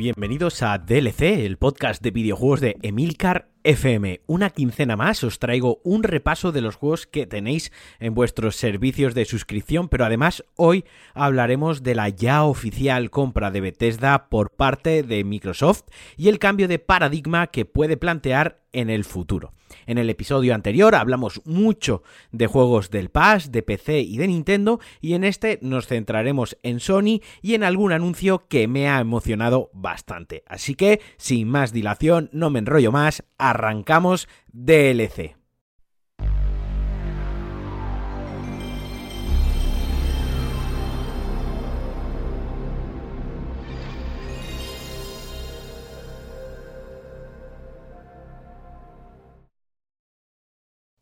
Bienvenidos a DLC, el podcast de videojuegos de Emilcar FM. Una quincena más os traigo un repaso de los juegos que tenéis en vuestros servicios de suscripción, pero además hoy hablaremos de la ya oficial compra de Bethesda por parte de Microsoft y el cambio de paradigma que puede plantear en el futuro. En el episodio anterior hablamos mucho de juegos del Pass, de PC y de Nintendo y en este nos centraremos en Sony y en algún anuncio que me ha emocionado bastante. Así que, sin más dilación, no me enrollo más, arrancamos DLC.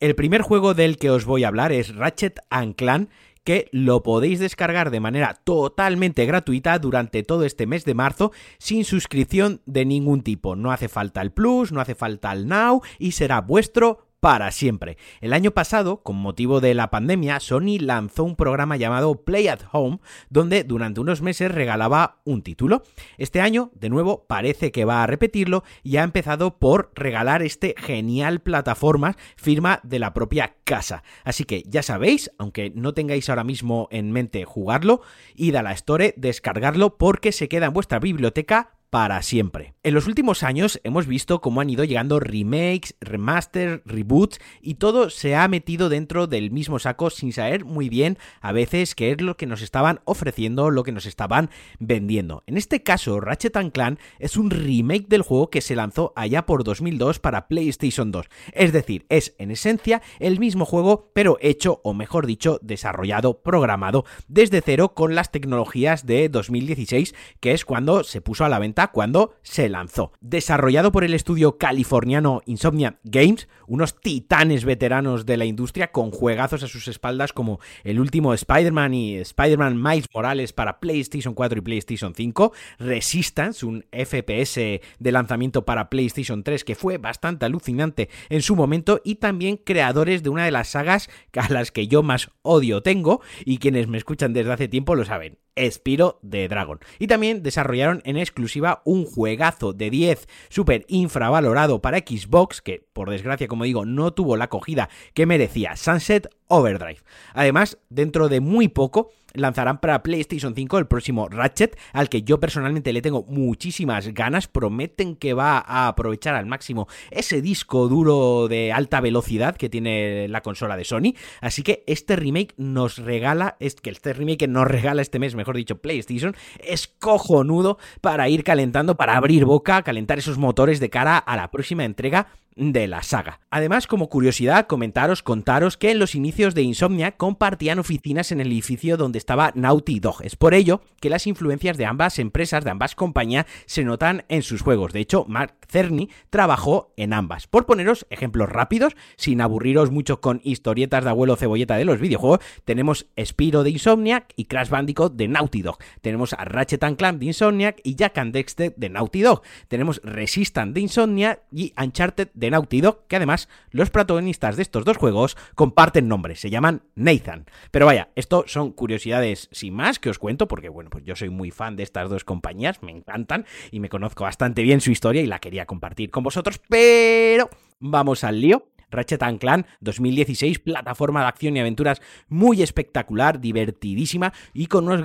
El primer juego del que os voy a hablar es Ratchet Clan, que lo podéis descargar de manera totalmente gratuita durante todo este mes de marzo sin suscripción de ningún tipo. No hace falta el Plus, no hace falta el Now y será vuestro para siempre. El año pasado, con motivo de la pandemia, Sony lanzó un programa llamado Play at Home, donde durante unos meses regalaba un título. Este año, de nuevo, parece que va a repetirlo y ha empezado por regalar este genial plataforma firma de la propia casa. Así que ya sabéis, aunque no tengáis ahora mismo en mente jugarlo, id a la Store, descargarlo porque se queda en vuestra biblioteca para siempre. En los últimos años hemos visto cómo han ido llegando remakes, remasters, reboots y todo se ha metido dentro del mismo saco sin saber muy bien a veces qué es lo que nos estaban ofreciendo, lo que nos estaban vendiendo. En este caso, Ratchet Clan es un remake del juego que se lanzó allá por 2002 para PlayStation 2. Es decir, es en esencia el mismo juego, pero hecho, o mejor dicho, desarrollado, programado desde cero con las tecnologías de 2016, que es cuando se puso a la venta cuando se lanzó. Desarrollado por el estudio californiano Insomnia Games, unos titanes veteranos de la industria con juegazos a sus espaldas como el último Spider-Man y Spider-Man Miles Morales para PlayStation 4 y PlayStation 5, Resistance, un FPS de lanzamiento para PlayStation 3 que fue bastante alucinante en su momento y también creadores de una de las sagas a las que yo más odio tengo y quienes me escuchan desde hace tiempo lo saben. Espiro de Dragon. Y también desarrollaron en exclusiva un juegazo de 10 súper infravalorado para Xbox, que por desgracia, como digo, no tuvo la acogida que merecía, Sunset Overdrive. Además, dentro de muy poco lanzarán para PlayStation 5 el próximo Ratchet, al que yo personalmente le tengo muchísimas ganas. Prometen que va a aprovechar al máximo ese disco duro de alta velocidad que tiene la consola de Sony. Así que este remake nos regala, es que este remake nos regala este mes, mejor dicho, PlayStation, es cojonudo para ir calentando, para abrir boca, calentar esos motores de cara a la próxima entrega de la saga. Además, como curiosidad, comentaros, contaros que en los inicios de Insomnia compartían oficinas en el edificio donde estaba Naughty Dog. Es por ello que las influencias de ambas empresas, de ambas compañías, se notan en sus juegos. De hecho, Mark Cerny trabajó en ambas. Por poneros ejemplos rápidos, sin aburriros mucho con historietas de abuelo cebolleta de los videojuegos, tenemos Spiro de Insomniac y Crash Bandicoot de Naughty Dog. Tenemos a Ratchet Clank de Insomniac y Jack and Dexter de Naughty Dog. Tenemos Resistance de Insomniac y Uncharted de Dog, que además los protagonistas de estos dos juegos comparten nombres, se llaman Nathan. Pero vaya, esto son curiosidades sin más que os cuento, porque bueno, pues yo soy muy fan de estas dos compañías, me encantan y me conozco bastante bien su historia y la quería compartir con vosotros, pero vamos al lío. Ratchet Clan 2016, plataforma de acción y aventuras muy espectacular, divertidísima y con unos,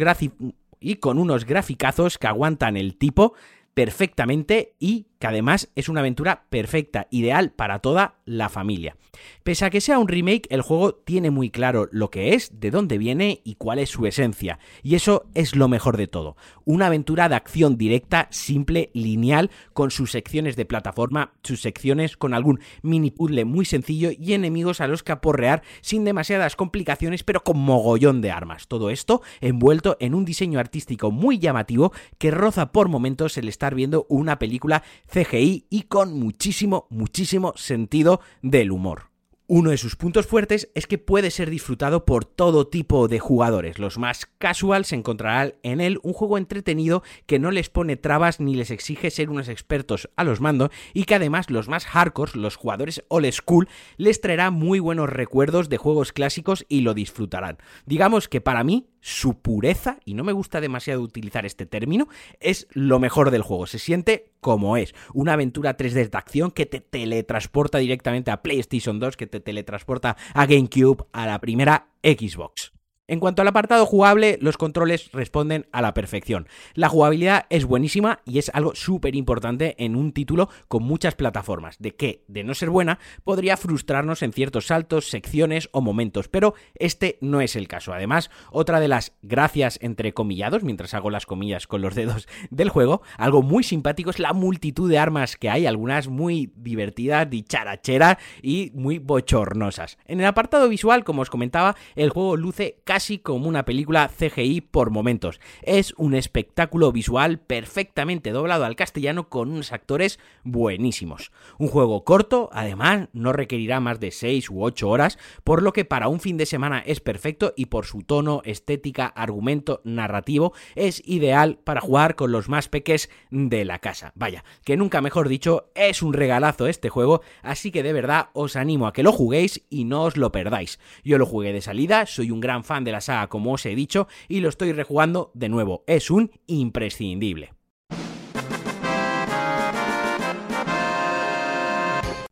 y con unos graficazos que aguantan el tipo perfectamente y que además es una aventura perfecta, ideal para toda la familia. Pese a que sea un remake, el juego tiene muy claro lo que es, de dónde viene y cuál es su esencia. Y eso es lo mejor de todo. Una aventura de acción directa, simple, lineal, con sus secciones de plataforma, sus secciones con algún mini puzzle muy sencillo y enemigos a los que aporrear sin demasiadas complicaciones, pero con mogollón de armas. Todo esto envuelto en un diseño artístico muy llamativo que roza por momentos el estar viendo una película CGI y con muchísimo, muchísimo sentido del humor. Uno de sus puntos fuertes es que puede ser disfrutado por todo tipo de jugadores. Los más casuals encontrarán en él un juego entretenido que no les pone trabas ni les exige ser unos expertos a los mandos y que además los más hardcore, los jugadores old school, les traerá muy buenos recuerdos de juegos clásicos y lo disfrutarán. Digamos que para mí su pureza, y no me gusta demasiado utilizar este término, es lo mejor del juego. Se siente como es. Una aventura 3D de acción que te teletransporta directamente a PlayStation 2, que te teletransporta a GameCube, a la primera Xbox. En cuanto al apartado jugable, los controles responden a la perfección. La jugabilidad es buenísima y es algo súper importante en un título con muchas plataformas, de que, de no ser buena, podría frustrarnos en ciertos saltos, secciones o momentos, pero este no es el caso. Además, otra de las gracias entre comillados, mientras hago las comillas con los dedos del juego, algo muy simpático es la multitud de armas que hay, algunas muy divertidas, dicharacheras y muy bochornosas. En el apartado visual, como os comentaba, el juego luce casi como una película CGI por momentos. Es un espectáculo visual perfectamente doblado al castellano con unos actores buenísimos. Un juego corto, además, no requerirá más de 6 u 8 horas, por lo que para un fin de semana es perfecto y por su tono, estética, argumento, narrativo, es ideal para jugar con los más peques de la casa. Vaya, que nunca mejor dicho, es un regalazo este juego, así que de verdad os animo a que lo juguéis y no os lo perdáis. Yo lo jugué de salida, soy un gran fan de la saga como os he dicho y lo estoy rejugando de nuevo. Es un imprescindible.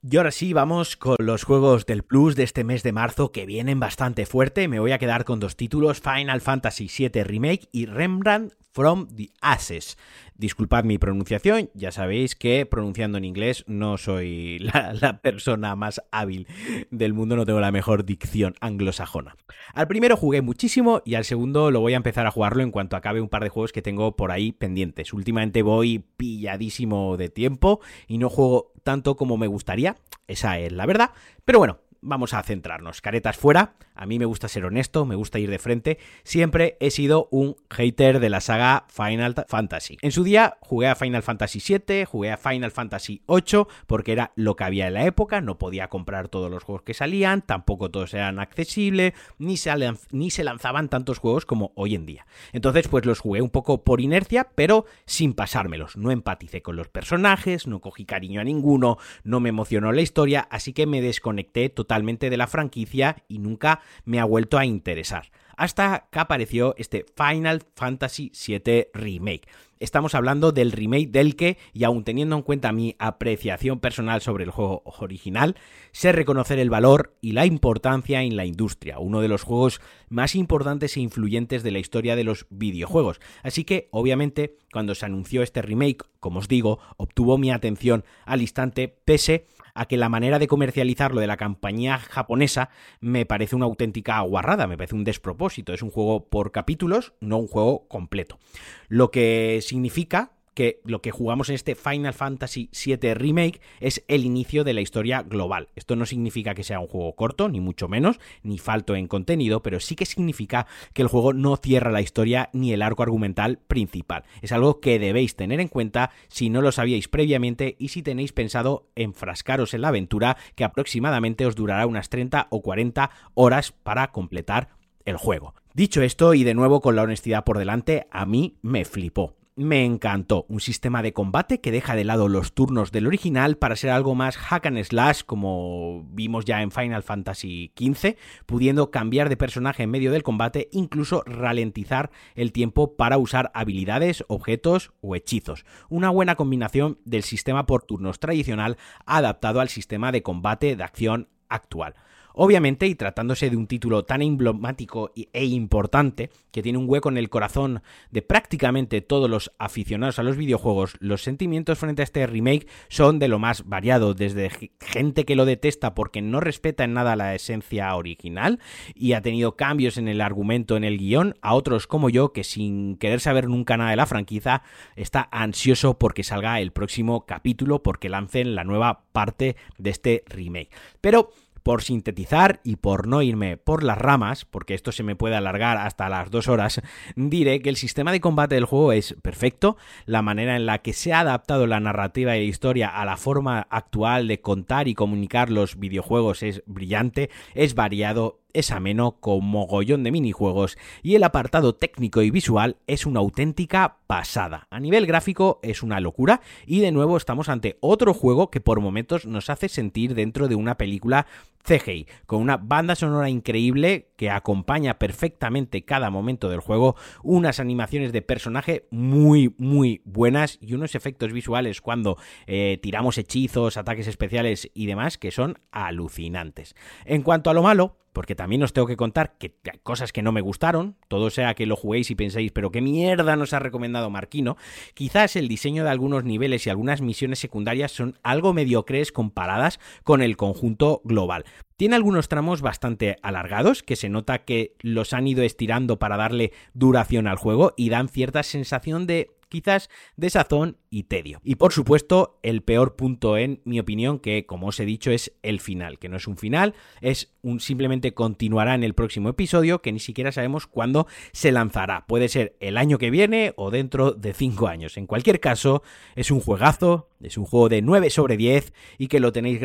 Y ahora sí, vamos con los juegos del Plus de este mes de marzo que vienen bastante fuerte. Me voy a quedar con dos títulos, Final Fantasy VII Remake y Rembrandt from the Ashes. Disculpad mi pronunciación, ya sabéis que pronunciando en inglés no soy la, persona más hábil del mundo, no tengo la mejor dicción anglosajona. Al primero jugué muchísimo y al segundo lo voy a empezar a jugarlo en cuanto acabe un par de juegos que tengo por ahí pendientes. Últimamente voy pilladísimo de tiempo y no juego tanto como me gustaría, esa es la verdad, pero bueno, vamos a centrarnos. Caretas fuera, a mí me gusta ser honesto, me gusta ir de frente. Siempre he sido un hater de la saga Final Fantasy. En su día jugué a Final Fantasy VII, jugué a Final Fantasy VIII, porque era lo que había en la época, no podía comprar todos los juegos que salían, tampoco todos eran accesibles, ni se, ni se lanzaban tantos juegos como hoy en día. Entonces, pues los jugué un poco por inercia, pero sin pasármelos. No empaticé con los personajes, no cogí cariño a ninguno, no me emocionó la historia, así que me desconecté totalmente totalmente de la franquicia y nunca me ha vuelto a interesar. Hasta que apareció este Final Fantasy VII Remake. Estamos hablando del remake del que, y aún teniendo en cuenta mi apreciación personal sobre el juego original, sé reconocer el valor y la importancia en la industria, uno de los juegos más importantes e influyentes de la historia de los videojuegos. Así que, obviamente, cuando se anunció este remake, como os digo, obtuvo mi atención al instante, pese a que la manera de comercializarlo de la compañía japonesa me parece una auténtica guarrada, me parece un despropósito. Es un juego por capítulos, no un juego completo. Lo que significa que lo que jugamos en este Final Fantasy VII Remake es el inicio de la historia global. Esto no significa que sea un juego corto, ni mucho menos, ni falto en contenido, pero sí que significa que el juego no cierra la historia ni el arco argumental principal. Es algo que debéis tener en cuenta si no lo sabíais previamente y si tenéis pensado enfrascaros en la aventura que aproximadamente os durará unas 30 o 40 horas para completar el juego. Dicho esto, y de nuevo con la honestidad por delante, a mí me flipó me encantó. Un sistema de combate que deja de lado los turnos del original para ser algo más hack and slash como vimos ya en Final Fantasy XV, pudiendo cambiar de personaje en medio del combate, incluso ralentizar el tiempo para usar habilidades, objetos o hechizos. Una buena combinación del sistema por turnos tradicional adaptado al sistema de combate de acción actual. Obviamente, y tratándose de un título tan emblemático e importante, que tiene un hueco en el corazón de prácticamente todos los aficionados a los videojuegos, los sentimientos frente a este remake son de lo más variado, desde gente que lo detesta porque no respeta en nada la esencia original y ha tenido cambios en el argumento, en el guion, a otros como yo que sin querer saber nunca nada de la franquicia está ansioso porque salga el próximo capítulo, porque lancen la nueva parte de este remake. Pero por sintetizar y por no irme por las ramas, porque esto se me puede alargar hasta las dos horas, diré que el sistema de combate del juego es perfecto, la manera en la que se ha adaptado la narrativa y la historia a la forma actual de contar y comunicar los videojuegos es brillante, es variado, es ameno con mogollón de minijuegos y el apartado técnico y visual es una auténtica pasada. A nivel gráfico es una locura y de nuevo estamos ante otro juego que por momentos nos hace sentir dentro de una película CGI, con una banda sonora increíble que acompaña perfectamente cada momento del juego, unas animaciones de personaje muy, muy buenas y unos efectos visuales cuando eh, tiramos hechizos, ataques especiales y demás que son alucinantes. En cuanto a lo malo, porque también os tengo que contar que cosas que no me gustaron, todo sea que lo juguéis y penséis, pero qué mierda nos ha recomendado Marquino, quizás el diseño de algunos niveles y algunas misiones secundarias son algo mediocres comparadas con el conjunto global. Tiene algunos tramos bastante alargados, que se nota que los han ido estirando para darle duración al juego y dan cierta sensación de quizás de sazón y tedio. Y por supuesto, el peor punto en mi opinión, que como os he dicho es el final, que no es un final, es un simplemente continuará en el próximo episodio, que ni siquiera sabemos cuándo se lanzará. Puede ser el año que viene o dentro de 5 años. En cualquier caso, es un juegazo, es un juego de 9 sobre 10 y que lo tenéis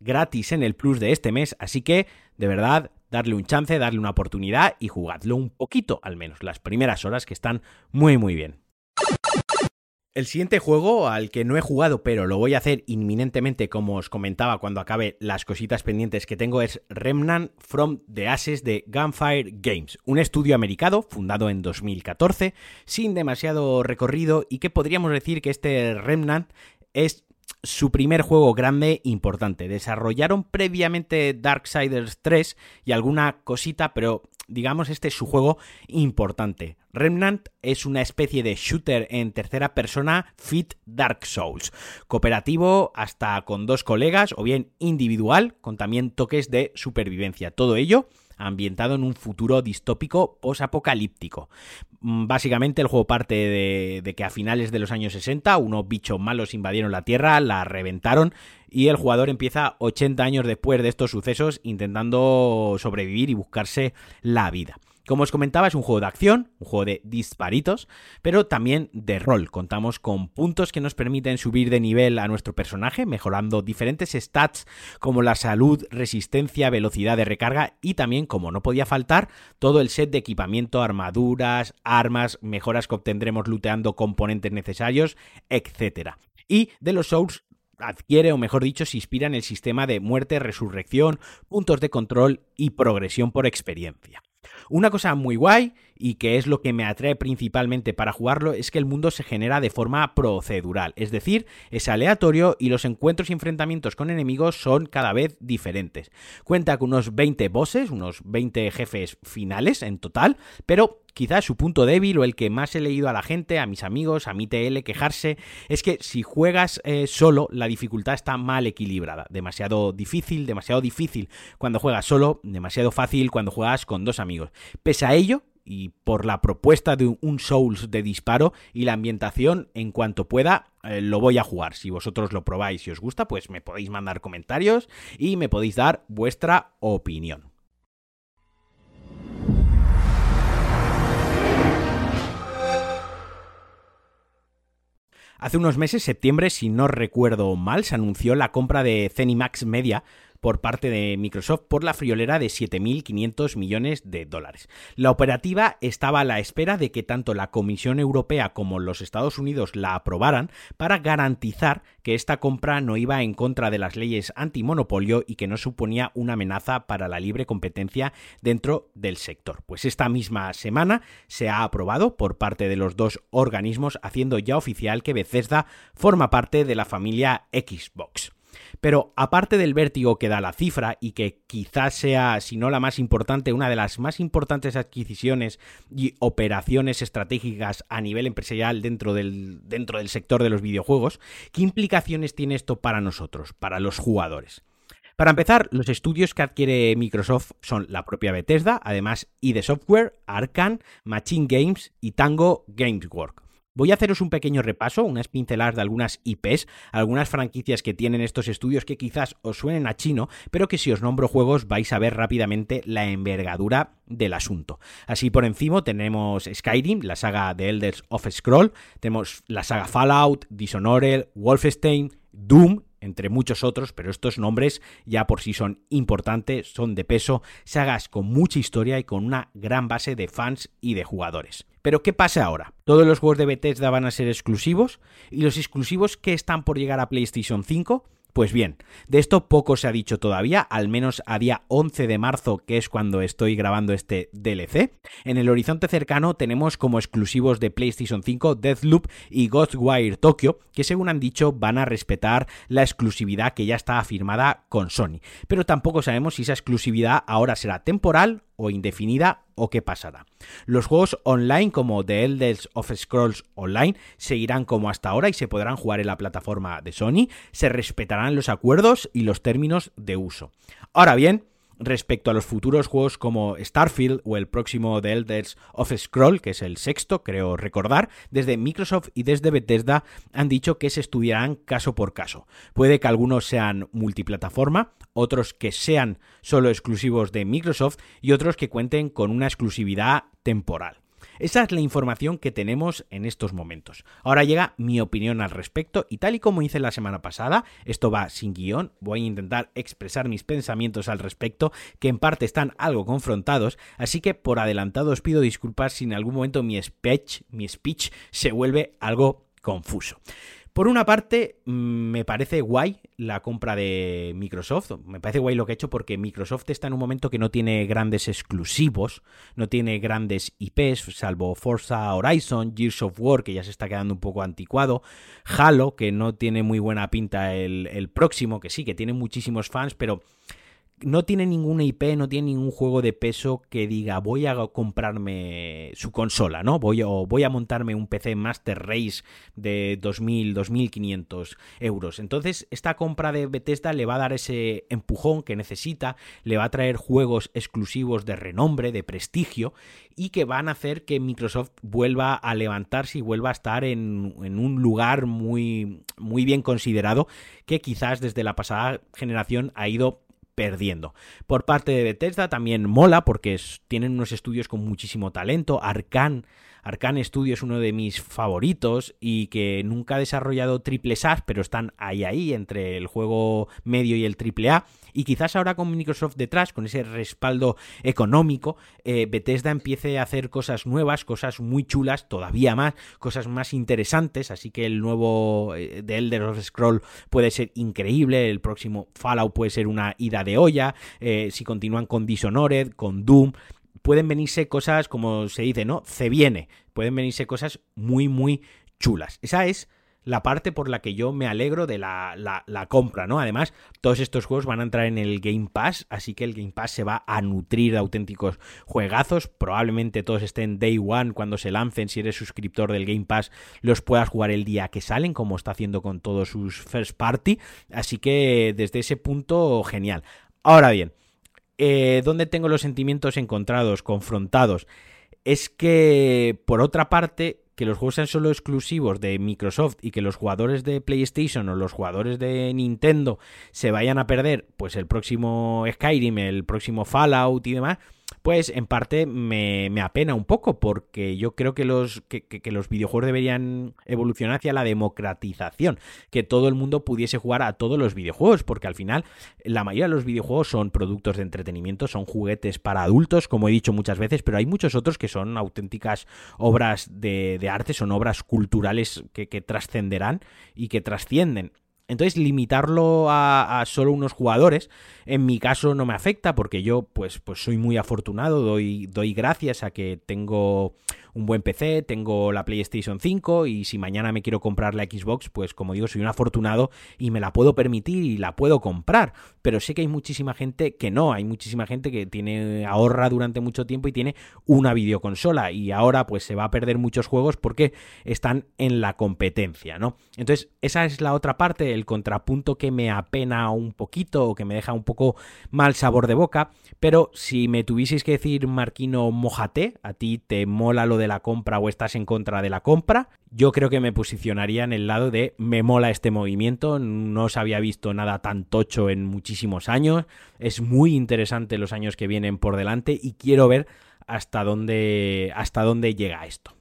gratis en el plus de este mes, así que de verdad darle un chance, darle una oportunidad y jugadlo un poquito al menos, las primeras horas que están muy muy bien. El siguiente juego al que no he jugado, pero lo voy a hacer inminentemente, como os comentaba cuando acabe las cositas pendientes que tengo, es Remnant from the Ashes de Gunfire Games, un estudio americano fundado en 2014, sin demasiado recorrido y que podríamos decir que este Remnant es su primer juego grande importante. Desarrollaron previamente Darksiders 3 y alguna cosita, pero digamos este es su juego importante. Remnant es una especie de shooter en tercera persona fit Dark Souls, cooperativo hasta con dos colegas o bien individual con también toques de supervivencia. Todo ello ambientado en un futuro distópico posapocalíptico. Mm, básicamente el juego parte de, que a finales de los años 60 unos bichos malos invadieron la Tierra, la reventaron y el jugador empieza 80 años después de estos sucesos intentando sobrevivir y buscarse la vida. Como os comentaba, es un juego de acción, un juego de disparitos, pero también de rol. Contamos con puntos que nos permiten subir de nivel a nuestro personaje, mejorando diferentes stats como la salud, resistencia, velocidad de recarga y también, como no podía faltar, todo el set de equipamiento, armaduras, armas, mejoras que obtendremos looteando componentes necesarios, etc. Y de los Souls adquiere, o mejor dicho, se inspira en el sistema de muerte, resurrección, puntos de control y progresión por experiencia. Una cosa muy guay y que es lo que me atrae principalmente para jugarlo es que el mundo se genera de forma procedural, es decir, es aleatorio y los encuentros y enfrentamientos con enemigos son cada vez diferentes. Cuenta con unos 20 bosses, unos 20 jefes finales en total, pero quizás su punto débil o el que más he leído a la gente, a mis amigos, a mi TL quejarse, es que si juegas eh, solo, la dificultad está mal equilibrada. Demasiado difícil, demasiado difícil cuando juegas solo, demasiado fácil cuando juegas con dos amigos. Pese a ello, y por la propuesta de un Souls de disparo y la ambientación, en cuanto pueda, eh, lo voy a jugar. Si vosotros lo probáis y os gusta, pues me podéis mandar comentarios y me podéis dar vuestra opinión. Hace unos meses, septiembre, si no recuerdo mal, se anunció la compra de Zenimax Media por parte de Microsoft por la friolera de 7.500 millones de dólares. La operativa estaba a la espera de que tanto la Comisión Europea como los Estados Unidos la aprobaran para garantizar que esta compra no iba en contra de las leyes antimonopolio y que no suponía una amenaza para la libre competencia dentro del sector. Pues esta misma semana se ha aprobado por parte de los dos organismos haciendo ya oficial que Bethesda forma parte de la familia Xbox. Pero aparte del vértigo que da la cifra y que quizás sea, si no la más importante, una de las más importantes adquisiciones y operaciones estratégicas a nivel empresarial dentro del, dentro del sector de los videojuegos, ¿qué implicaciones tiene esto para nosotros, para los jugadores? Para empezar, los estudios que adquiere Microsoft son la propia Bethesda, además ID Software, Arcan, Machine Games y Tango Gamesworks. Voy a haceros un pequeño repaso, unas pinceladas de algunas IPs, algunas franquicias que tienen estos estudios que quizás os suenen a chino, pero que si os nombro juegos vais a ver rápidamente la envergadura del asunto. Así por encima tenemos Skyrim, la saga de Elders of Scroll, tenemos la saga Fallout, Dishonored, Wolfenstein, Doom entre muchos otros, pero estos nombres ya por sí son importantes, son de peso, sagas con mucha historia y con una gran base de fans y de jugadores. Pero ¿qué pasa ahora? Todos los juegos de Bethesda van a ser exclusivos y los exclusivos que están por llegar a PlayStation 5 Pues bien, de esto poco se ha dicho todavía, al menos a día 11 de marzo, que es cuando estoy grabando este DLC. En el horizonte cercano tenemos como exclusivos de PlayStation 5 Deathloop y Ghostwire Tokyo, que según han dicho van a respetar la exclusividad que ya está afirmada con Sony. Pero tampoco sabemos si esa exclusividad ahora será temporal o indefinida o qué pasará. Los juegos online como The Elders of Scrolls Online seguirán como hasta ahora y se podrán jugar en la plataforma de Sony, se respetarán los acuerdos y los términos de uso. Ahora bien, respecto a los futuros juegos como Starfield o el próximo The Elders of Scroll, que es el sexto, creo recordar, desde Microsoft y desde Bethesda han dicho que se estudiarán caso por caso. Puede que algunos sean multiplataforma, otros que sean solo exclusivos de Microsoft y otros que cuenten con una exclusividad temporal. Esa es la información que tenemos en estos momentos. Ahora llega mi opinión al respecto y tal y como hice la semana pasada, esto va sin guion, voy a intentar expresar mis pensamientos al respecto, que en parte están algo confrontados, así que por adelantado os pido disculpas si en algún momento mi speech, mi speech se vuelve algo confuso. Por una parte, mm, me parece guay la compra de Microsoft. Me parece guay lo que ha hecho porque Microsoft está en un momento que no tiene grandes exclusivos, no tiene grandes IPs, salvo Forza Horizon, Gears of War, que ya se está quedando un poco anticuado, Halo, que no tiene muy buena pinta el, el próximo, que sí, que tiene muchísimos fans, pero no tiene ninguna IP, no tiene ningún juego de peso que diga voy a comprarme su consola, ¿no? Voy, voy a montarme un PC Master Race de 2.000, 2.500 euros. Entonces, esta compra de Bethesda le va a dar ese empujón que necesita, le va a traer juegos exclusivos de renombre, de prestigio, y que van a hacer que Microsoft vuelva a levantarse y vuelva a estar en, en un lugar muy, muy bien considerado que quizás desde la pasada generación ha ido perdiendo. Por parte de Bethesda también mola porque tienen unos estudios con muchísimo talento. Arcan, Arcan Studio es uno de mis favoritos y que nunca ha desarrollado triple A, pero están ahí ahí entre el juego medio y el triple A. Y quizás ahora con Microsoft detrás, con ese respaldo económico, eh, Bethesda empiece a hacer cosas nuevas, cosas muy chulas, todavía más, cosas más interesantes. Así que el nuevo eh, The Elder of Scroll puede ser increíble, el próximo Fallout puede ser una ida de olla, eh, si continúan con Dishonored, con Doom pueden venirse cosas, como se dice, ¿no? Se viene. Pueden venirse cosas muy, muy chulas. Esa es la parte por la que yo me alegro de la, la, compra, ¿no? Además, todos estos juegos van a entrar en el Game Pass, así que el Game Pass se va a nutrir de auténticos juegazos. Probablemente todos estén Day One cuando se lancen. Si eres suscriptor del Game Pass, los puedas jugar el día que salen, como está haciendo con todos sus first party. Así que desde ese punto, genial. Ahora bien, eh, ¿dónde tengo los sentimientos encontrados, confrontados? Es que, por otra parte, que los juegos sean solo exclusivos de Microsoft y que los jugadores de PlayStation o los jugadores de Nintendo se vayan a perder, pues el próximo Skyrim, el próximo Fallout y demás, pues en parte me, apena un poco porque yo creo que los, que, los videojuegos deberían evolucionar hacia la democratización, que todo el mundo pudiese jugar a todos los videojuegos, porque al final la mayoría de los videojuegos son productos de entretenimiento, son juguetes para adultos, como he dicho muchas veces, pero hay muchos otros que son auténticas obras de, arte, son obras culturales que trascenderán y que trascienden. Entonces, limitarlo a, solo unos jugadores, en mi caso no me afecta porque yo pues, pues soy muy afortunado, doy, doy gracias a que tengo un buen PC, tengo la PlayStation 5 y si mañana me quiero comprar la Xbox, pues como digo, soy un afortunado y me la puedo permitir y la puedo comprar. Pero sé que hay muchísima gente que no, hay muchísima gente que tiene ahorra durante mucho tiempo y tiene una videoconsola y ahora pues se va a perder muchos juegos porque están en la competencia, ¿no? Entonces, esa es la otra parte, el contrapunto que me apena un poquito o que me deja un poco mal sabor de boca, pero si me tuvieseis que decir Marquino mojate, a ti te mola lo de la compra o estás en contra de la compra, yo creo que me posicionaría en el lado de me mola este movimiento, no se había visto nada tan tocho en muchísimos años, es muy interesante los años que vienen por delante y quiero ver hasta dónde, hasta dónde llega esto.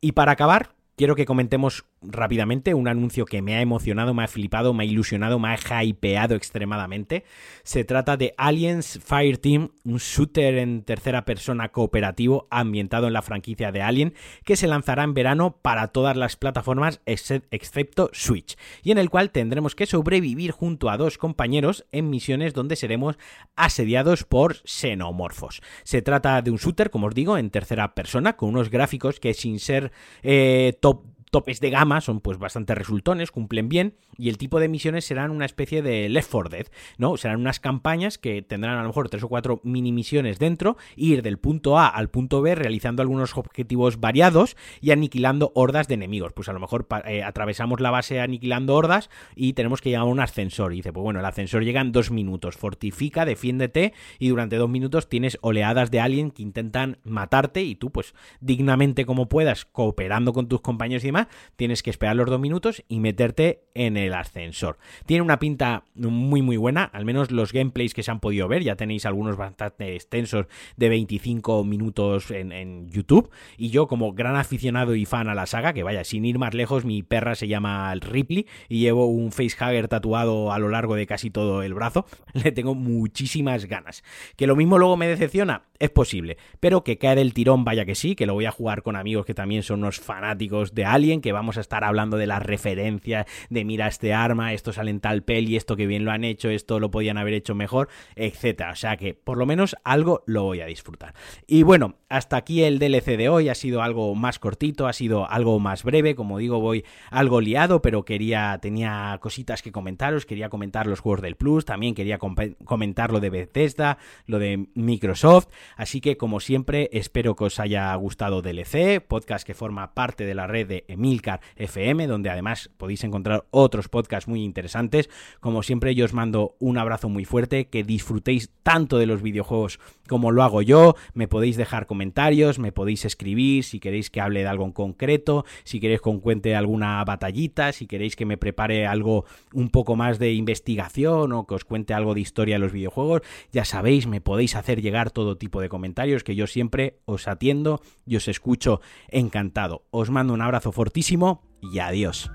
Y para acabar, quiero que comentemos rápidamente un anuncio que me ha emocionado, me ha flipado, me ha ilusionado, me ha hypeado extremadamente. Se trata de Aliens Fireteam, un shooter en tercera persona cooperativo ambientado en la franquicia de Alien, que se lanzará en verano para todas las plataformas excepto Switch, y en el cual tendremos que sobrevivir junto a dos compañeros en misiones donde seremos asediados por xenomorfos. Se trata de un shooter, como os digo, en tercera persona, con unos gráficos que sin ser eh, top topes de gama son pues bastante resultones, cumplen bien y el tipo de misiones serán una especie de Left 4 Dead, ¿no? Serán unas campañas que tendrán a lo mejor tres o cuatro mini misiones dentro, ir del punto A al punto B realizando algunos objetivos variados y aniquilando hordas de enemigos. Pues a lo mejor eh, atravesamos la base aniquilando hordas y tenemos que llegar a un ascensor. Y dice, pues bueno, el ascensor llega en dos minutos, fortifica, defiéndete y durante dos minutos tienes oleadas de alguien que intentan matarte y tú pues dignamente como puedas, cooperando con tus compañeros y demás, tienes que esperar los dos minutos y meterte en el ascensor. Tiene una pinta muy muy buena, al menos los gameplays que se han podido ver, ya tenéis algunos bastante extensos de 25 minutos en, YouTube. Y yo como gran aficionado y fan a la saga, que vaya, sin ir más lejos, mi perra se llama Ripley y llevo un facehugger tatuado a lo largo de casi todo el brazo, le tengo muchísimas ganas. Que lo mismo luego me decepciona, es posible, pero que cae del tirón, vaya que sí, que lo voy a jugar con amigos que también son unos fanáticos de Alien, que vamos a estar hablando de las referencias, de mira este arma, esto sale en tal peli, esto que bien lo han hecho, esto lo podían haber hecho mejor, etcétera. O sea que por lo menos algo lo voy a disfrutar. Y bueno, hasta aquí el DLC de hoy, ha sido algo más cortito, ha sido algo más breve, como digo, voy algo liado, pero quería, tenía cositas que comentaros, quería comentar los juegos del Plus, también quería comentar lo de Bethesda, lo de Microsoft, así que como siempre espero que os haya gustado DLC, podcast que forma parte de la red de Emilcar FM, donde además podéis encontrar otros podcasts muy interesantes. Como siempre, yo os mando un abrazo muy fuerte, que disfrutéis tanto de los videojuegos como lo hago yo. Me podéis dejar comentarios, me podéis escribir si queréis que hable de algo en concreto, si queréis que cuente alguna batallita, si queréis que me prepare algo un poco más de investigación o que os cuente algo de historia de los videojuegos. Ya sabéis, me podéis hacer llegar todo tipo de comentarios que yo siempre os atiendo y os escucho encantado. Os mando un abrazo fortísimo y adiós.